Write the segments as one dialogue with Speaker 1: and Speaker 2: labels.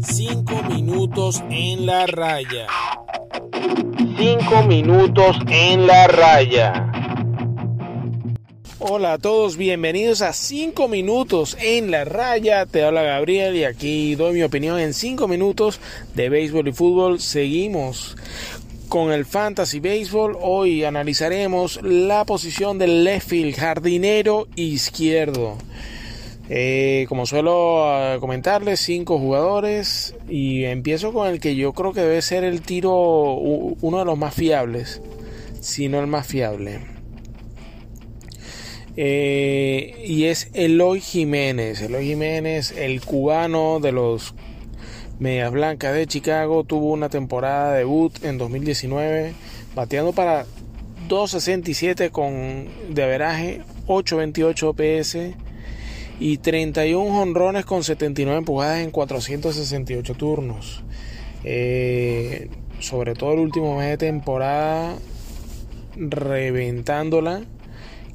Speaker 1: Cinco minutos en la raya. Cinco minutos en la raya. Hola a todos, bienvenidos a 5 minutos en la raya. Te habla Gabriel y aquí doy mi opinión en 5 minutos de béisbol y fútbol. Seguimos con el Fantasy Baseball. Hoy analizaremos la posición del left field, jardinero izquierdo. Eh, como suelo ah, comentarles, cinco jugadores y empiezo con el que yo creo que debe ser el tiro uno de los más fiables, si no el más fiable. Eh, y es Eloy Jiménez. Eloy Jiménez, el cubano de los Medias Blancas de Chicago, tuvo una temporada de debut en 2019, bateando para 2.67 con de averaje, 8.28 PS y 31 honrones con 79 empujadas en 468 turnos. Eh, sobre todo el último mes de temporada, reventándola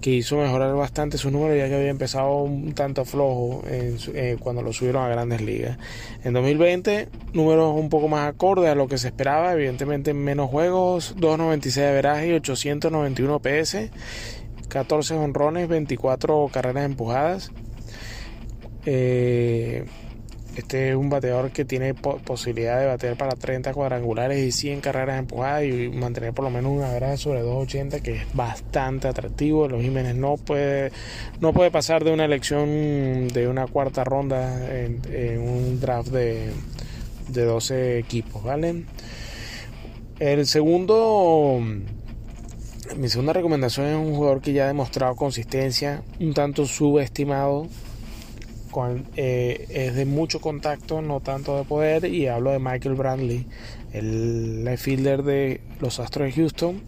Speaker 1: que hizo mejorar bastante su número ya que había empezado un tanto flojo eh, cuando lo subieron a grandes ligas. En 2020 números un poco más acordes a lo que se esperaba, evidentemente menos juegos, 2.96 de veraje y 891 PS, 14 honrones, 24 carreras empujadas. Eh, este es un bateador que tiene posibilidad de batear para 30 cuadrangulares y 100 carreras empujadas y mantener por lo menos una veraje sobre 280 que es bastante atractivo. Los Jiménez no puede, no puede pasar de una elección de una cuarta ronda en, un draft de, de 12 equipos, ¿vale? El segundo, mi segunda recomendación es un jugador que ya ha demostrado consistencia, un tanto subestimado eh, es de mucho contacto, no tanto de poder, y hablo de Michael Brandley, el fielder de los Astros de Houston.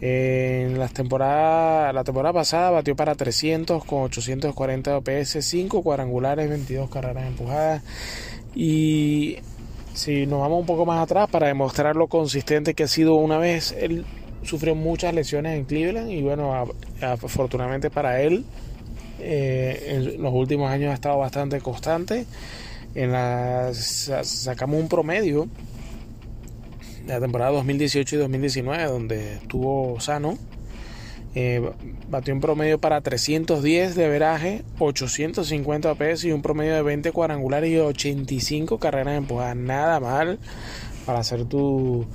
Speaker 1: en las temporadas, la temporada pasada batió para 300 con 840 OPS, 5 cuadrangulares, 22 carreras empujadas. Y si nos vamos un poco más atrás para demostrar lo consistente que ha sido una vez, él sufrió muchas lesiones en Cleveland y bueno, afortunadamente para él eh, en los últimos años ha estado bastante constante. En la, sacamos un promedio de la temporada 2018 y 2019, donde estuvo sano. Eh, batió un promedio para 310 de veraje, 850 PS y un promedio de 20 cuadrangulares y 85 carreras empujadas. Nada mal para hacer tu.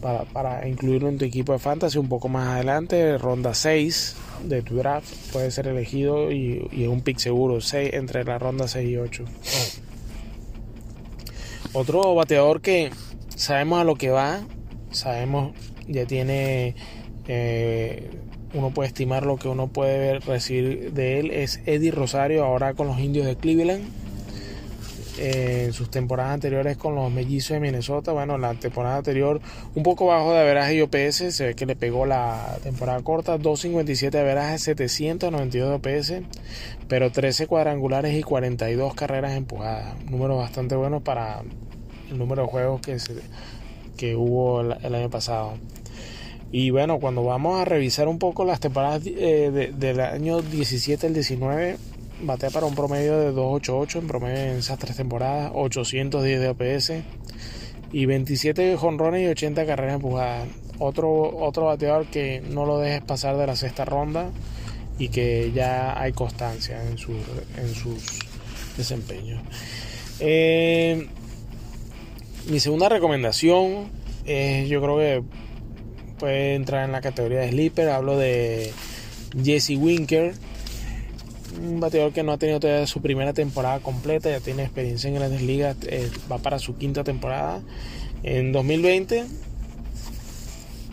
Speaker 1: Para, para incluirlo en tu equipo de fantasy un poco más adelante, ronda 6 de tu draft puede ser elegido y, es un pick seguro 6, entre la ronda 6 y 8. Otro bateador que sabemos a lo que va, sabemos, ya tiene, eh, uno puede estimar lo que uno puede recibir de él, es Eddie Rosario, ahora con los indios de Cleveland en sus temporadas anteriores con los mellizos de Minnesota. Bueno, la temporada anterior un poco bajo de averaje y OPS, se ve que le pegó la temporada corta, 2.57 de averaje, 792 de OPS, pero 13 cuadrangulares y 42 carreras empujadas. Números bastante buenos para el número de juegos que, que hubo el, año pasado. Y bueno, cuando vamos a revisar un poco las temporadas eh, del año 17 al 19, batea para un promedio de 288 en promedio en esas tres temporadas, 810 de OPS y 27 jonrones y 80 carreras empujadas. Otro, otro bateador que no lo dejes pasar de la sexta ronda y que ya hay constancia en, su, en sus desempeños. Eh, mi segunda recomendación es, yo creo que puede entrar en la categoría de sleeper. Hablo de Jesse Winker un bateador que no ha tenido todavía su primera temporada completa, ya tiene experiencia en grandes ligas, eh, va para su quinta temporada. En 2020,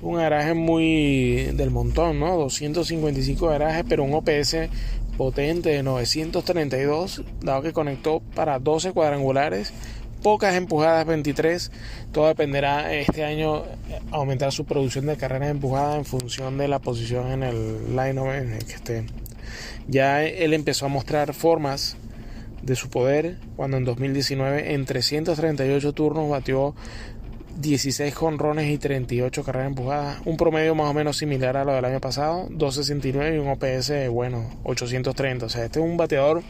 Speaker 1: un garaje muy del montón, ¿no? 255 garajes, pero un OPS potente de 932, dado que conectó para 12 cuadrangulares, pocas empujadas 23. Todo dependerá este año aumentar su producción de carreras empujadas en función de la posición en el line en el que esté. Ya él empezó a mostrar formas de su poder cuando en 2019 en 338 turnos batió 16 jonrones y 38 carreras empujadas, un promedio más o menos similar a lo del año pasado, 269 y un OPS bueno, 830. O sea, este es un bateador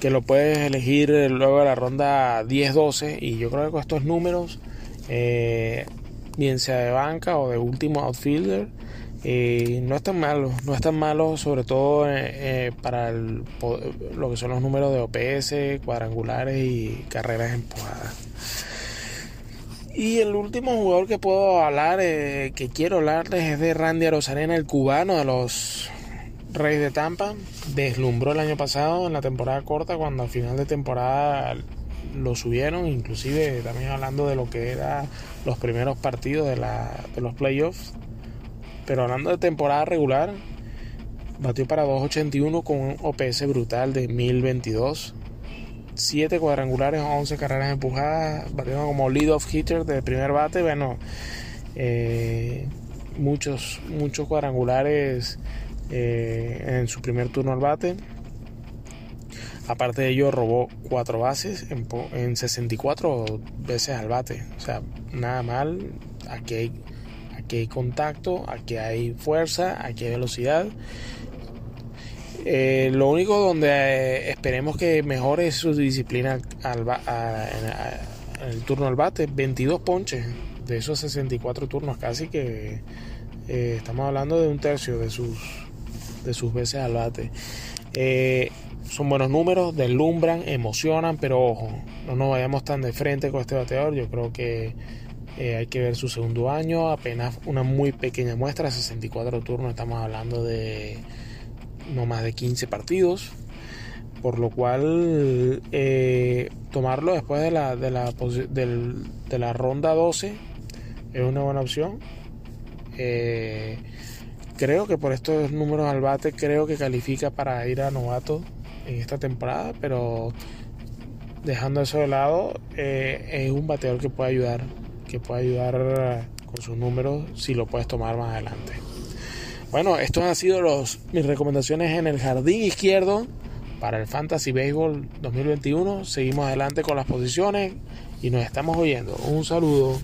Speaker 1: que lo puedes elegir luego de la ronda 10-12 y yo creo que con estos números, eh, bien sea de banca o de último outfielder, eh, no es tan malo, no es tan malo sobre todo eh, para lo que son los números de OPS, cuadrangulares y carreras empujadas. Y el último jugador que puedo hablar, que quiero hablarles, es de Randy Arozarena, el cubano de los Reyes de Tampa deslumbró el año pasado en la temporada corta cuando a final de temporada lo subieron, inclusive también hablando de lo que eran los primeros partidos de, la, de los playoffs. Pero hablando de temporada regular, batió para 2.81 con un OPS brutal de 1022. 7 cuadrangulares, 11 carreras empujadas, batiendo como lead-off hitter de primer bate. Bueno, eh, muchos, muchos cuadrangulares eh, en su primer turno al bate. Aparte de ello, robó cuatro bases en, 64 veces al bate. O sea, nada mal. Aquí hay, aquí hay contacto, aquí hay fuerza, aquí hay velocidad. Eh, lo único donde eh, esperemos que mejore su disciplina al, el turno al bate. 22 ponches de esos 64 turnos, casi que estamos hablando de un tercio de sus de sus veces al bate. Eh, son buenos números, deslumbran, emocionan, pero ojo, no nos vayamos tan de frente con este bateador. Yo creo que eh, hay que ver su segundo año, apenas una muy pequeña muestra, 64 turnos, estamos hablando de no más de 15 partidos. Por lo cual, eh, tomarlo después de la, de, la, de la ronda 12 es una buena opción. Creo que por estos números al bate, creo que califica para ir a novato en esta temporada, pero dejando eso de lado, eh, es un bateador que puede ayudar, que puede ayudar con sus números si lo puedes tomar más adelante. Bueno, estos han sido los, mis recomendaciones en el jardín izquierdo para el Fantasy Baseball 2021. Seguimos adelante con las posiciones y nos estamos oyendo. Un saludo.